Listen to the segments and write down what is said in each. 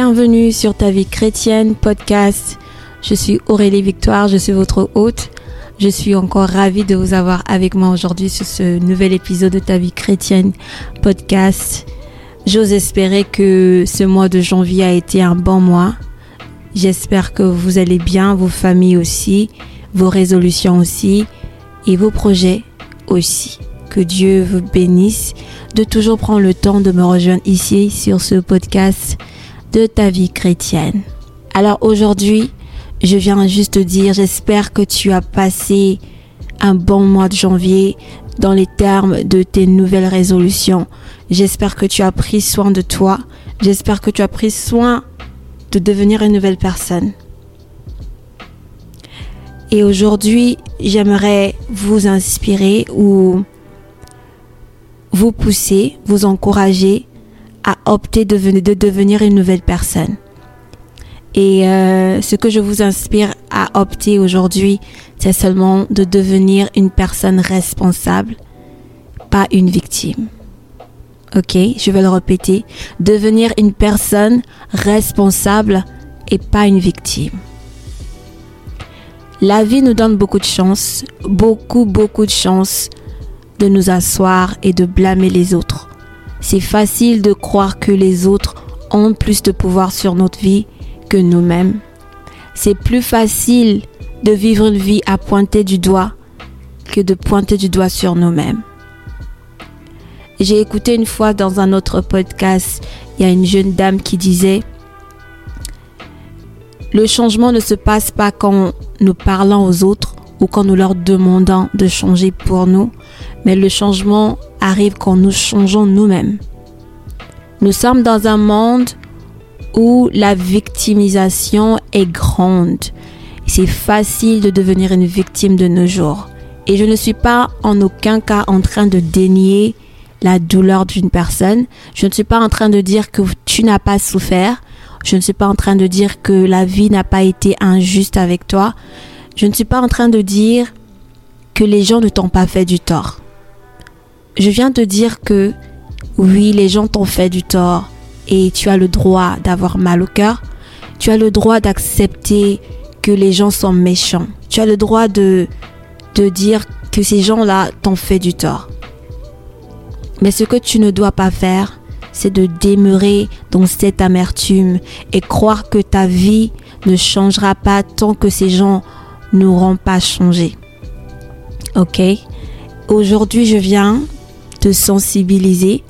Bienvenue sur Ta vie chrétienne podcast. Je suis Aurélie Victoire, je suis votre hôte. Je suis encore ravie de vous avoir avec moi aujourd'hui sur ce nouvel épisode de Ta vie chrétienne podcast. J'ose espérer que ce mois de janvier a été un bon mois. J'espère que vous allez bien, vos familles aussi, vos résolutions aussi et vos projets aussi. Que Dieu vous bénisse de toujours prendre le temps de me rejoindre ici sur ce podcast de ta vie chrétienne. Alors aujourd'hui, je viens juste te dire, j'espère que tu as passé un bon mois de janvier dans les termes de tes nouvelles résolutions. J'espère que tu as pris soin de toi. J'espère que tu as pris soin de devenir une nouvelle personne. Et aujourd'hui, j'aimerais vous inspirer ou vous pousser, vous encourager à opter de, de devenir une nouvelle personne. Et euh, ce que je vous inspire à opter aujourd'hui, c'est seulement de devenir une personne responsable, pas une victime. Ok, je vais le répéter. Devenir une personne responsable et pas une victime. La vie nous donne beaucoup de chance, beaucoup, beaucoup de chance de nous asseoir et de blâmer les autres. C'est facile de croire que les autres ont plus de pouvoir sur notre vie que nous-mêmes. C'est plus facile de vivre une vie à pointer du doigt que de pointer du doigt sur nous-mêmes. J'ai écouté une fois dans un autre podcast, il y a une jeune dame qui disait, le changement ne se passe pas quand nous parlons aux autres ou quand nous leur demandons de changer pour nous, mais le changement arrive quand nous changeons nous-mêmes. Nous sommes dans un monde où la victimisation est grande. C'est facile de devenir une victime de nos jours. Et je ne suis pas en aucun cas en train de dénier la douleur d'une personne. Je ne suis pas en train de dire que tu n'as pas souffert. Je ne suis pas en train de dire que la vie n'a pas été injuste avec toi. Je ne suis pas en train de dire que les gens ne t'ont pas fait du tort. Je viens de dire que oui, les gens t'ont fait du tort et tu as le droit d'avoir mal au cœur. Tu as le droit d'accepter que les gens sont méchants. Tu as le droit de, de dire que ces gens-là t'ont fait du tort. Mais ce que tu ne dois pas faire, c'est de demeurer dans cette amertume et croire que ta vie ne changera pas tant que ces gens n'auront pas changé. Ok? Aujourd'hui, je viens te sensibiliser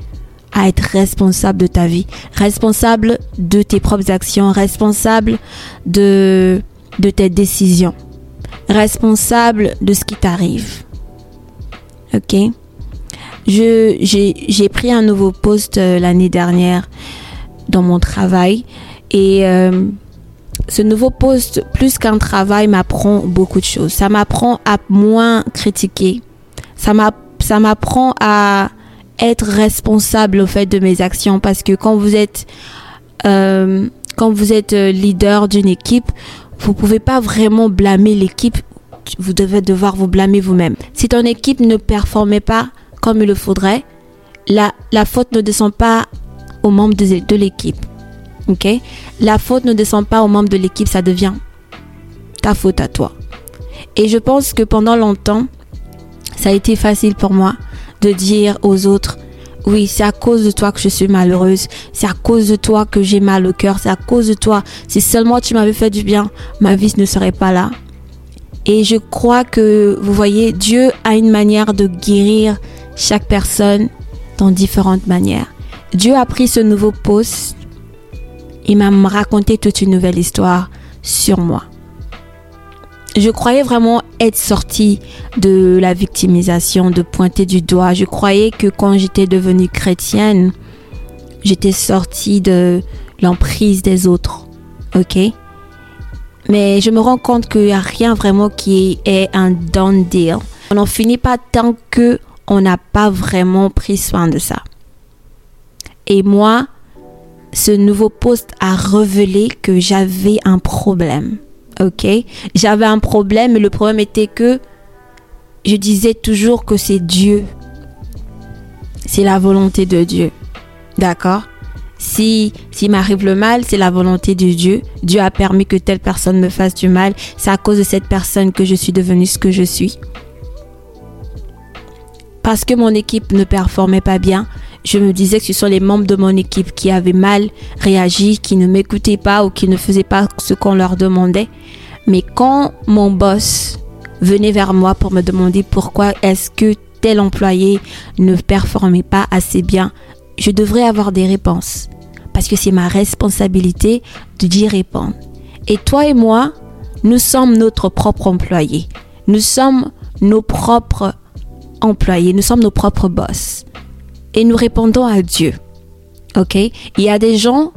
à être responsable de ta vie, responsable de tes propres actions, responsable de, de tes décisions, responsable de ce qui t'arrive. Ok? J'ai pris un nouveau poste euh, l'année dernière dans mon travail et euh, ce nouveau poste, plus qu'un travail, m'apprend beaucoup de choses. Ça m'apprend à moins critiquer. Ça m'apprend à être responsable au fait de mes actions parce que quand vous êtes euh, quand vous êtes euh, leader d'une équipe, vous pouvez pas vraiment blâmer l'équipe. Vous devez devoir vous blâmer vous-même. Si ton équipe ne performait pas comme il le faudrait, la, la faute ne descend pas aux membres de, de l'équipe. Ok? La faute ne descend pas aux membres de l'équipe, ça devient ta faute à toi. Et je pense que pendant longtemps, ça a été facile pour moi de dire aux autres, oui, c'est à cause de toi que je suis malheureuse. C'est à cause de toi que j'ai mal au cœur. C'est à cause de toi. Si seulement tu m'avais fait du bien, ma vie ne serait pas là. Et je crois que, vous voyez, Dieu a une manière de guérir chaque personne dans différentes manières. Dieu a pris ce nouveau poste. Il m'a raconté toute une nouvelle histoire sur moi je croyais vraiment être sortie de la victimisation, de pointer du doigt. Je croyais que quand j'étais devenue chrétienne, j'étais sortie de l'emprise des autres. Ok? Mais je me rends compte qu'il n'y a rien vraiment qui est un done deal. On n'en finit pas tant que on n'a pas vraiment pris soin de ça. Et moi, ce nouveau poste a révélé que j'avais un problème ok J'avais un problème et le problème était que je disais toujours que c'est Dieu. C'est la volonté de Dieu. D'accord? Si s'il m'arrive le mal, c'est la volonté de Dieu. Dieu a permis que telle personne me fasse du mal. C'est à cause de cette personne que je suis devenue ce que je suis. Parce que mon équipe ne performait pas bien, je me disais que ce sont les membres de mon équipe qui avaient mal réagi, qui ne m'écoutaient pas ou qui ne faisaient pas ce qu'on leur demandait. Mais quand mon boss venait vers moi pour me demander pourquoi est-ce que tel employé ne performait pas assez bien, je devrais avoir des réponses. Parce que c'est ma responsabilité d'y répondre. Et toi et moi, nous sommes notre propre employé. Nous sommes nos propres employés. Nous sommes nos propres boss. Et nous répondons à Dieu. OK? Il y a des gens,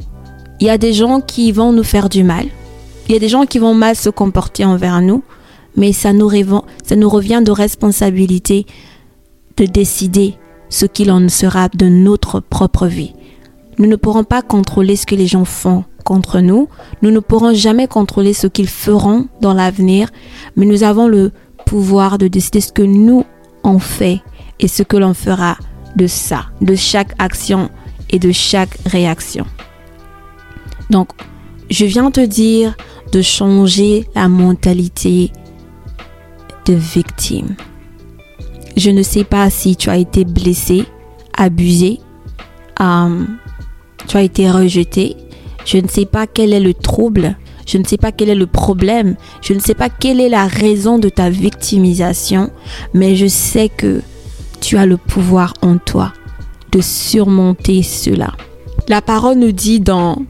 il y a des gens qui vont nous faire du mal. Il y a des gens qui vont mal se comporter envers nous. Mais ça nous, revient de responsabilité de décider ce qu'il en sera de notre propre vie. Nous ne pourrons pas contrôler ce que les gens font contre nous. Nous ne pourrons jamais contrôler ce qu'ils feront dans l'avenir, mais nous avons le pouvoir de décider ce que nous on fait et ce que l'on fera de ça, de chaque action et de chaque réaction. Donc, je viens te dire de changer la mentalité de victime. Je ne sais pas si tu as été blessé, abusé, euh, tu as été rejeté. Je ne sais pas quel est le trouble. Je ne sais pas quel est le problème. Je ne sais pas quelle est la raison de ta victimisation. Mais je sais que tu as le pouvoir en toi de surmonter cela. La parole nous dit dans,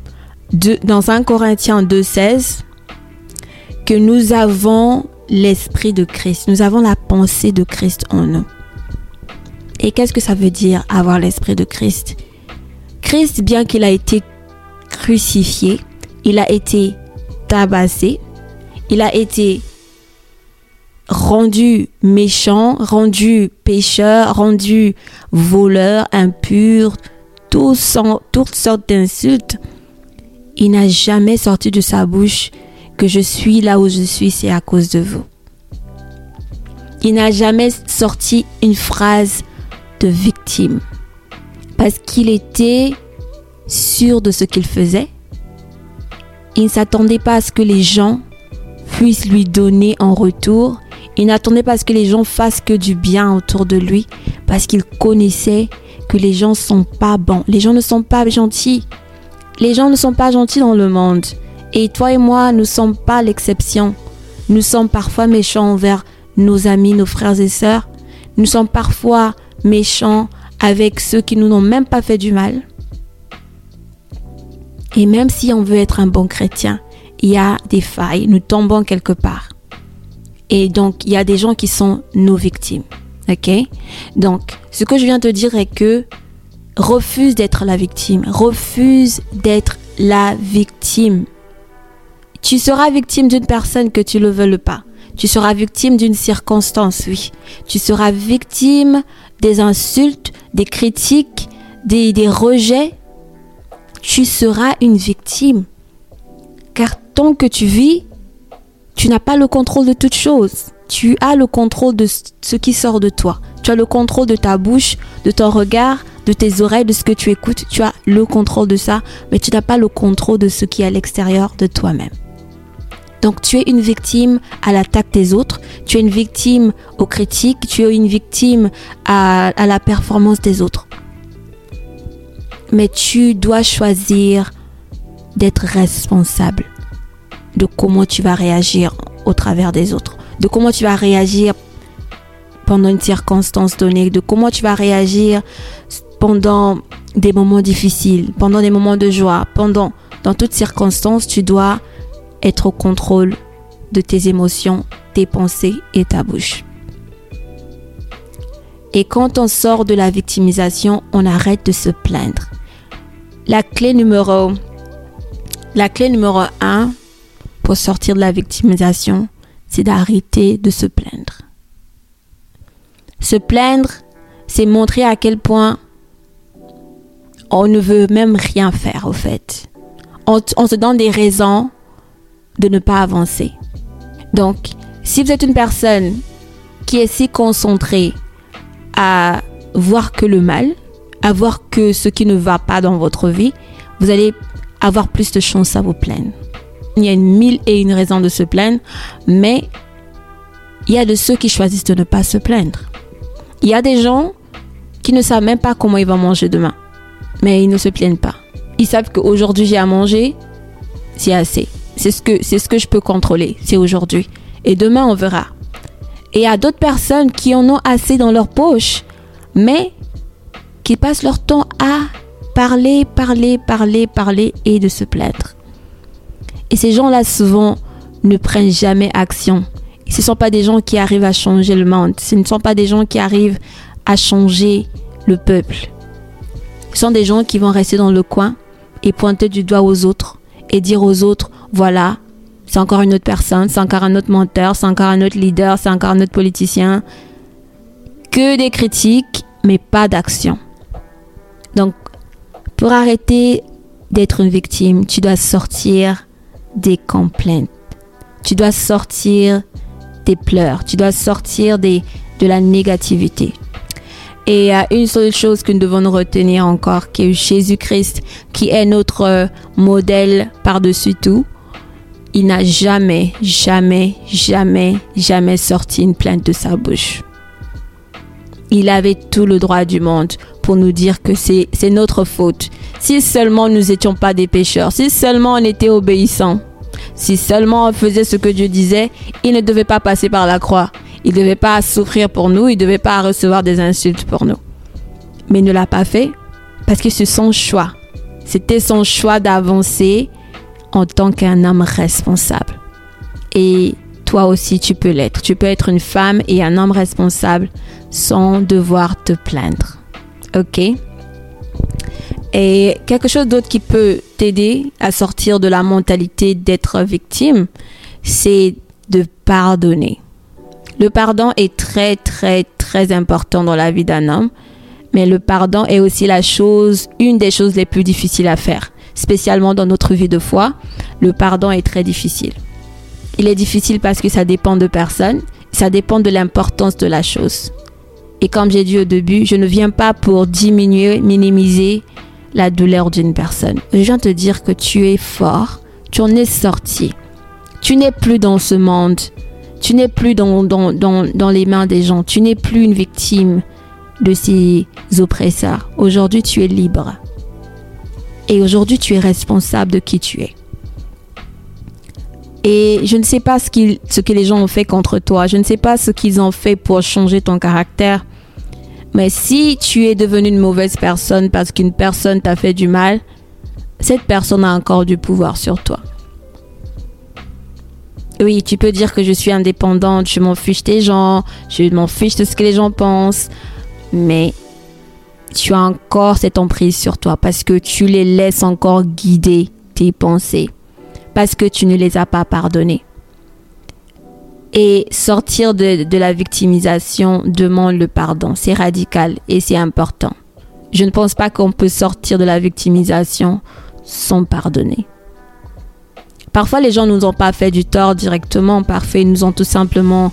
dans 1 Corinthiens 2.16 que nous avons l'esprit de Christ. Nous avons la pensée de Christ en nous. Et qu'est-ce que ça veut dire avoir l'esprit de Christ? Christ, bien qu'il a été crucifié, il a été tabassé, il a été rendu méchant, rendu pécheur, rendu voleur, impur, toutes sortes d'insultes. Il n'a jamais sorti de sa bouche que je suis là où je suis, c'est à cause de vous. Il n'a jamais sorti une phrase de victime parce qu'il était sûr de ce qu'il faisait. Il ne s'attendait pas à ce que les gens puissent lui donner en retour. Il n'attendait pas que les gens fassent que du bien autour de lui parce qu'il connaissait que les gens sont pas bons. Les gens ne sont pas gentils. Les gens ne sont pas gentils dans le monde. Et toi et moi, nous ne sommes pas l'exception. Nous sommes parfois méchants envers nos amis, nos frères et sœurs. Nous sommes parfois méchants avec ceux qui nous n'ont même pas fait du mal. Et même si on veut être un bon chrétien, il y a des failles, nous tombons quelque part. Et donc, il y a des gens qui sont nos victimes. OK? Donc, ce que je viens de dire est que refuse d'être la victime. Refuse d'être la victime. Tu seras victime d'une personne que tu ne veuilles pas. Tu seras victime d'une circonstance, oui. Tu seras victime des insultes, des critiques, des rejets. Tu seras une victime. Car tant que tu vis, tu n'as pas le contrôle de toutes choses. Tu as le contrôle de ce qui sort de toi. Tu as le contrôle de ta bouche, de ton regard, de tes oreilles, de ce que tu écoutes. Tu as le contrôle de ça, mais tu n'as pas le contrôle de ce qui est à l'extérieur de toi-même. Donc tu es une victime à l'attaque des autres, tu es une victime aux critiques, tu es une victime à, la performance des autres. Mais tu dois choisir d'être responsable de comment tu vas réagir au travers des autres, de comment tu vas réagir pendant une circonstance donnée, de comment tu vas réagir pendant des moments difficiles, pendant des moments de joie, pendant dans toutes circonstances, tu dois être au contrôle de tes émotions, tes pensées et ta bouche. Et quand on sort de la victimisation, on arrête de se plaindre. La clé numéro, la clé numéro un pour sortir de la victimisation, c'est d'arrêter de se plaindre. Se plaindre, c'est montrer à quel point on ne veut même rien faire au fait. On, se donne des raisons de ne pas avancer. Donc, si vous êtes une personne qui est si concentrée à voir que le mal, à voir que ce qui ne va pas dans votre vie, vous allez avoir plus de chance à vous plaindre. Il y a une mille et une raisons de se plaindre, mais il y a de ceux qui choisissent de ne pas se plaindre. Il y a des gens qui ne savent même pas comment ils vont manger demain, mais ils ne se plaignent pas. Ils savent qu'aujourd'hui j'ai à manger, c'est assez. C'est ce que c'est ce que je peux contrôler, c'est aujourd'hui. Et demain on verra. Et il y a d'autres personnes qui en ont assez dans leur poche, mais qui passent leur temps à parler, parler, parler, parler et de se plaindre. Et ces gens-là souvent ne prennent jamais action. Ce ne sont pas des gens qui arrivent à changer le monde. Ce ne sont pas des gens qui arrivent à changer le peuple. Ce sont des gens qui vont rester dans le coin et pointer du doigt aux autres et dire aux autres, voilà, c'est encore une autre personne, c'est encore un autre menteur, c'est encore un autre leader, c'est encore un autre politicien. Que des critiques, mais pas d'action. Donc, pour arrêter d'être une victime, tu dois sortir des complaintes. Tu dois sortir des pleurs. Tu dois sortir de la négativité. Et il y a une seule chose que nous devons retenir encore, qui Jésus-Christ, qui est notre modèle par-dessus tout. Il n'a jamais, jamais, jamais, jamais sorti une plainte de sa bouche. Il avait tout le droit du monde pour nous dire que c'est notre faute. Si seulement nous n'étions pas des pécheurs, si seulement on était obéissants, si seulement on faisait ce que Dieu disait, il ne devait pas passer par la croix. Il ne devait pas souffrir pour nous, il ne devait pas recevoir des insultes pour nous. Mais il ne l'a pas fait parce que c'est son choix. C'était son choix d'avancer en tant qu'un homme responsable. Et toi aussi, tu peux l'être. Tu peux être une femme et un homme responsable sans devoir te plaindre. OK? Et quelque chose d'autre qui peut t'aider à sortir de la mentalité d'être victime, c'est de pardonner. Le pardon est très, très, très important dans la vie d'un homme, mais le pardon est aussi la chose, une des choses les plus difficiles à faire, spécialement dans notre vie de foi. Le pardon est très difficile. Il est difficile parce que ça dépend de personne, ça dépend de l'importance de la chose. Et comme j'ai dit au début, je ne viens pas pour diminuer, minimiser la douleur d'une personne. Je viens te dire que tu es fort, tu en es sorti. Tu n'es plus dans ce monde. Tu n'es plus dans, dans, dans, dans les mains des gens. Tu n'es plus une victime de ces oppresseurs. Aujourd'hui, tu es libre. Et aujourd'hui, tu es responsable de qui tu es. Et je ne sais pas ce, ce que les gens ont fait contre toi. Je ne sais pas ce qu'ils ont fait pour changer ton caractère. Mais si tu es devenu une mauvaise personne parce qu'une personne t'a fait du mal, cette personne a encore du pouvoir sur toi. Oui, tu peux dire que je suis indépendante, je m'en fiche des gens, je m'en fiche de ce que les gens pensent, mais tu as encore cette emprise sur toi parce que tu les laisses encore guider tes pensées, parce que tu ne les as pas pardonnées. Et sortir de, la victimisation demande le pardon. C'est radical et c'est important. Je ne pense pas qu'on peut sortir de la victimisation sans pardonner. Parfois, les gens ne nous ont pas fait du tort directement. Parfois, ils nous ont tout simplement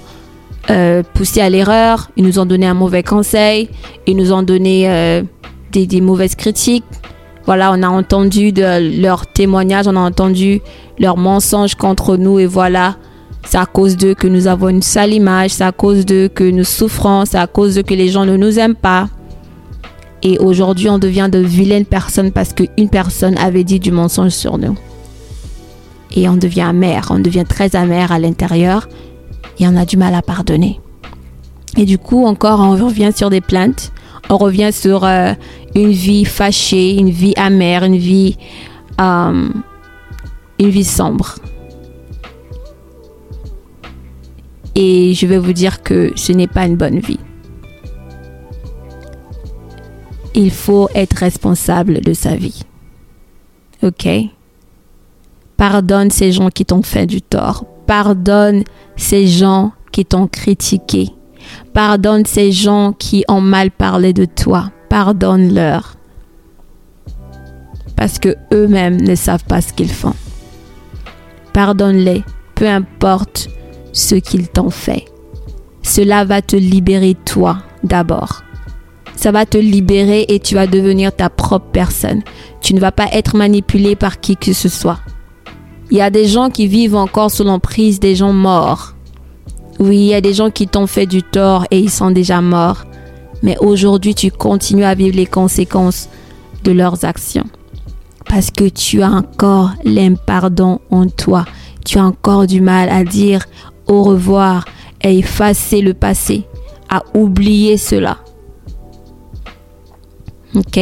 euh, poussé à l'erreur. Ils nous ont donné un mauvais conseil. Ils nous ont donné euh, des, des, mauvaises critiques. Voilà, on a entendu de leurs témoignages, on a entendu leurs mensonges contre nous. Et voilà, c'est à cause d'eux que nous avons une sale image, c'est à cause d'eux que nous souffrons, c'est à cause d'eux que les gens ne nous aiment pas. Et aujourd'hui, on devient de vilaines personnes parce qu'une personne avait dit du mensonge sur nous. Et on devient amer, on devient très amer à l'intérieur et on a du mal à pardonner. Et du coup, encore, on revient sur des plaintes, on revient sur euh, une vie fâchée, une vie amère, une vie, euh, une vie sombre. Et je vais vous dire que ce n'est pas une bonne vie. Il faut être responsable de sa vie. OK? Pardonne ces gens qui t'ont fait du tort. Pardonne ces gens qui t'ont critiqué. Pardonne ces gens qui ont mal parlé de toi. Pardonne-leur. Parce que eux-mêmes ne savent pas ce qu'ils font. Pardonne-les, peu importe ce qu'ils t'ont fait. Cela va te libérer toi d'abord. Ça va te libérer et tu vas devenir ta propre personne. Tu ne vas pas être manipulé par qui que ce soit. Il y a des gens qui vivent encore sous l'emprise des gens morts. Oui, il y a des gens qui t'ont fait du tort et ils sont déjà morts. Mais aujourd'hui, tu continues à vivre les conséquences de leurs actions. Parce que tu as encore l'impardon en toi. Tu as encore du mal à dire au revoir, à effacer le passé, à oublier cela. Ok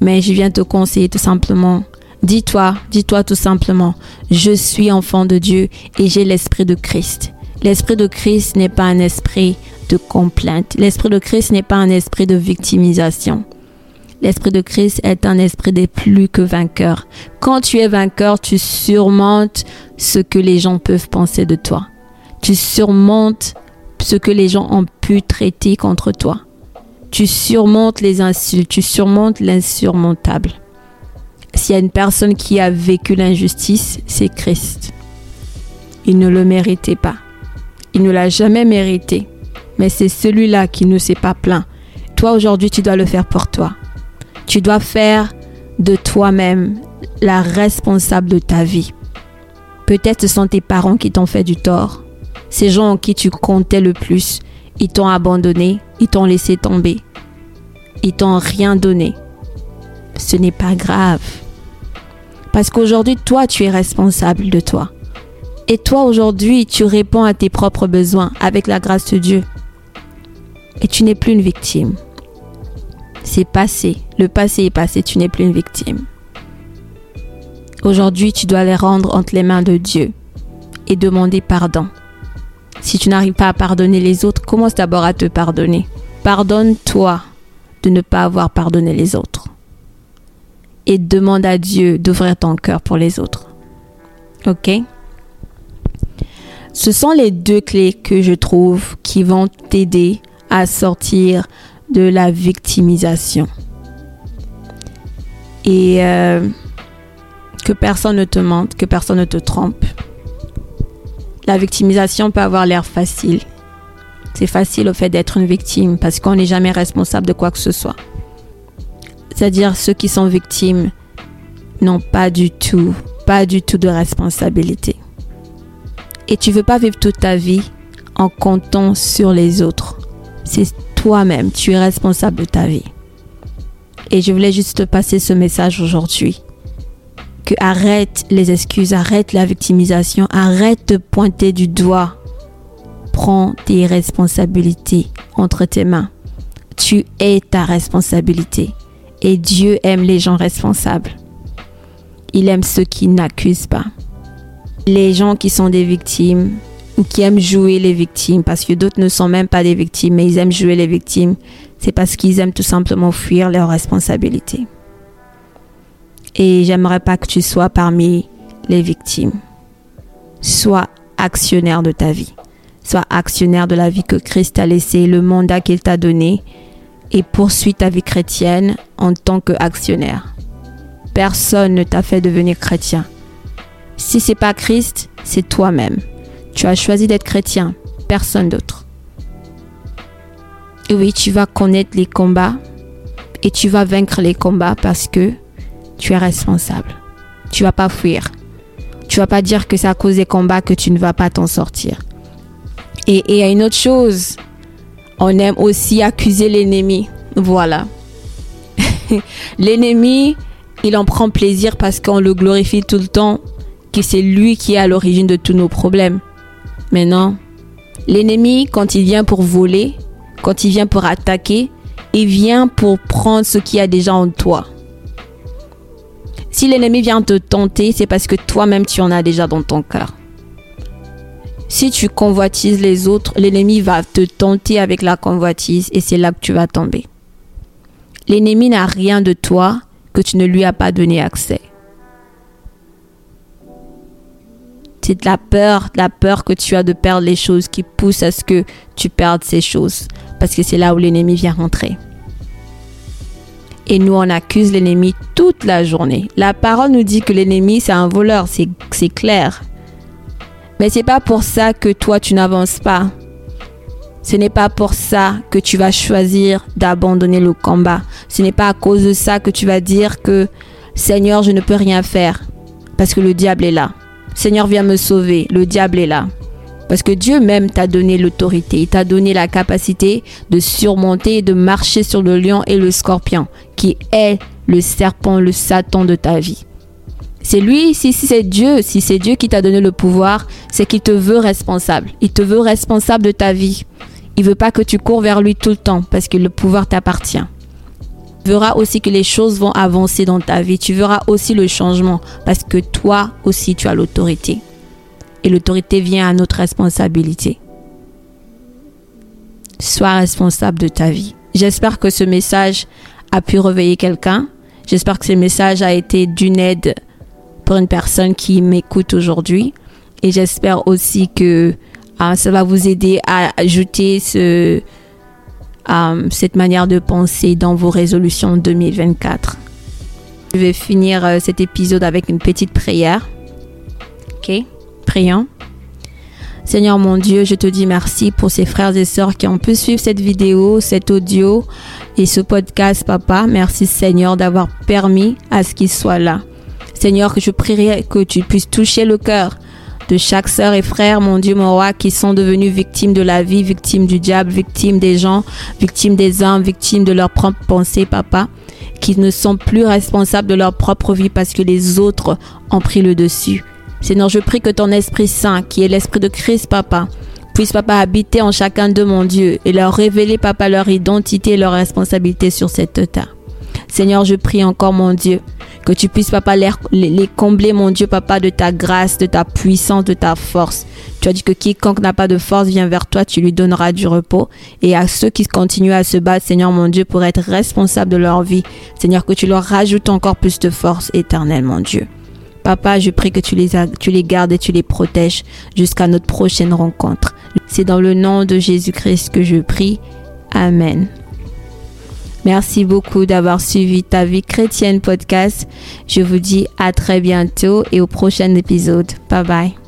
Mais je viens te conseiller tout simplement. Dis-toi, dis-toi tout simplement, je suis enfant de Dieu et j'ai l'esprit de Christ. L'esprit de Christ n'est pas un esprit de complainte. L'esprit de Christ n'est pas un esprit de victimisation. L'esprit de Christ est un esprit des plus que vainqueurs. Quand tu es vainqueur, tu surmontes ce que les gens peuvent penser de toi. Tu surmontes ce que les gens ont pu traiter contre toi. Tu surmontes les insultes, tu surmontes l'insurmontable. S'il y a une personne qui a vécu l'injustice, c'est Christ. Il ne le méritait pas. Il ne l'a jamais mérité. Mais c'est celui-là qui ne s'est pas plaint. Toi, aujourd'hui, tu dois le faire pour toi. Tu dois faire de toi-même la responsable de ta vie. Peut-être ce sont tes parents qui t'ont fait du tort. Ces gens en qui tu comptais le plus, ils t'ont abandonné, ils t'ont laissé tomber. Ils t'ont rien donné. Ce n'est pas grave. Parce qu'aujourd'hui, toi, tu es responsable de toi. Et toi, aujourd'hui, tu réponds à tes propres besoins avec la grâce de Dieu. Et tu n'es plus une victime. C'est passé. Le passé est passé. Tu n'es plus une victime. Aujourd'hui, tu dois les rendre entre les mains de Dieu et demander pardon. Si tu n'arrives pas à pardonner les autres, commence d'abord à te pardonner. Pardonne-toi de ne pas avoir pardonné les autres. Et demande à Dieu d'ouvrir ton cœur pour les autres. Ok? Ce sont les deux clés que je trouve qui vont t'aider à sortir de la victimisation. Et euh, que personne ne te mente, que personne ne te trompe. La victimisation peut avoir l'air facile. C'est facile au fait d'être une victime parce qu'on n'est jamais responsable de quoi que ce soit. C'est-à-dire ceux qui sont victimes n'ont pas du tout, pas du tout de responsabilité. Et tu veux pas vivre toute ta vie en comptant sur les autres. C'est toi-même, tu es responsable de ta vie. Et je voulais juste te passer ce message aujourd'hui. Arrête les excuses, arrête la victimisation, arrête de pointer du doigt. Prends tes responsabilités entre tes mains. Tu es ta responsabilité. Et Dieu aime les gens responsables. Il aime ceux qui n'accusent pas. Les gens qui sont des victimes, qui aiment jouer les victimes, parce que d'autres ne sont même pas des victimes, mais ils aiment jouer les victimes, c'est parce qu'ils aiment tout simplement fuir leurs responsabilités. Et j'aimerais pas que tu sois parmi les victimes. Sois actionnaire de ta vie. Sois actionnaire de la vie que Christ t'a laissée, le mandat qu'il t'a donné, et poursuis ta vie chrétienne en tant qu'actionnaire. Personne ne t'a fait devenir chrétien. Si c'est pas Christ, c'est toi-même. Tu as choisi d'être chrétien, personne d'autre. Et oui, tu vas connaître les combats et tu vas vaincre les combats parce que tu es responsable. Tu vas pas fuir. Tu vas pas dire que c'est à cause des combats que tu ne vas pas t'en sortir. Et il y a une autre chose. On aime aussi accuser l'ennemi. Voilà. l'ennemi, il en prend plaisir parce qu'on le glorifie tout le temps, que c'est lui qui est à l'origine de tous nos problèmes. Mais non. L'ennemi, quand il vient pour voler, quand il vient pour attaquer, il vient pour prendre ce qu'il y a déjà en toi. Si l'ennemi vient te tenter, c'est parce que toi-même tu en as déjà dans ton cœur. Si tu convoitises les autres, l'ennemi va te tenter avec la convoitise et c'est là que tu vas tomber. L'ennemi n'a rien de toi que tu ne lui as pas donné accès. C'est la peur, la peur que tu as de perdre les choses qui pousse à ce que tu perdes ces choses. Parce que c'est là où l'ennemi vient rentrer. Et nous, on accuse l'ennemi toute la journée. La parole nous dit que l'ennemi, c'est un voleur, c'est clair. Mais c'est pas pour ça que toi, tu n'avances pas. Ce n'est pas pour ça que tu vas choisir d'abandonner le combat. Ce n'est pas à cause de ça que tu vas dire que Seigneur, je ne peux rien faire parce que le diable est là. Seigneur, viens me sauver. Le diable est là. Parce que Dieu même t'a donné l'autorité. Il t'a donné la capacité de surmonter et de marcher sur le lion et le scorpion, qui est le serpent, le Satan de ta vie. C'est lui, si, c'est Dieu, si c'est Dieu qui t'a donné le pouvoir, c'est qu'il te veut responsable. Il te veut responsable de ta vie. Il veut pas que tu cours vers lui tout le temps parce que le pouvoir t'appartient. Tu verras aussi que les choses vont avancer dans ta vie. Tu verras aussi le changement parce que toi aussi tu as l'autorité. Et l'autorité vient à notre responsabilité. Sois responsable de ta vie. J'espère que ce message a pu réveiller quelqu'un. J'espère que ce message a été d'une aide pour une personne qui m'écoute aujourd'hui. Et j'espère aussi que ah, ça va vous aider à ajouter ce, euh, cette manière de penser dans vos résolutions 2024. Je vais finir euh, cet épisode avec une petite prière. Ok, Seigneur mon Dieu, je te dis merci pour ces frères et sœurs qui ont pu suivre cette vidéo, cet audio et ce podcast, Papa. Merci Seigneur d'avoir permis à ce qu'ils soient là. Seigneur, que je prierai que tu puisses toucher le cœur de chaque sœur et frère, mon Dieu, mon roi, qui sont devenus victimes de la vie, victimes du diable, victimes des gens, victimes des hommes, victimes de leurs propres pensées, papa, qui ne sont plus responsables de leur propre vie parce que les autres ont pris le dessus. Seigneur, je prie que ton Esprit Saint, qui est l'Esprit de Christ, papa, puisse, papa, habiter en chacun de mon Dieu, et leur révéler, papa, leur identité et leur responsabilité sur cette terre. Seigneur, je prie encore, mon Dieu, que tu puisses, papa, les, les, combler, mon Dieu, papa, de ta grâce, de ta puissance, de ta force. Tu as dit que quiconque n'a pas de force vient vers toi, tu lui donneras du repos. Et à ceux qui continuent à se battre, Seigneur mon Dieu, pour être responsables de leur vie, Seigneur, que tu leur rajoutes encore plus de force éternelle, mon Dieu. Papa, je prie que tu les, gardes et tu les protèges jusqu'à notre prochaine rencontre. C'est dans le nom de Jésus-Christ que je prie. Amen. Merci beaucoup d'avoir suivi Ta vie chrétienne podcast. Je vous dis à très bientôt et au prochain épisode. Bye bye.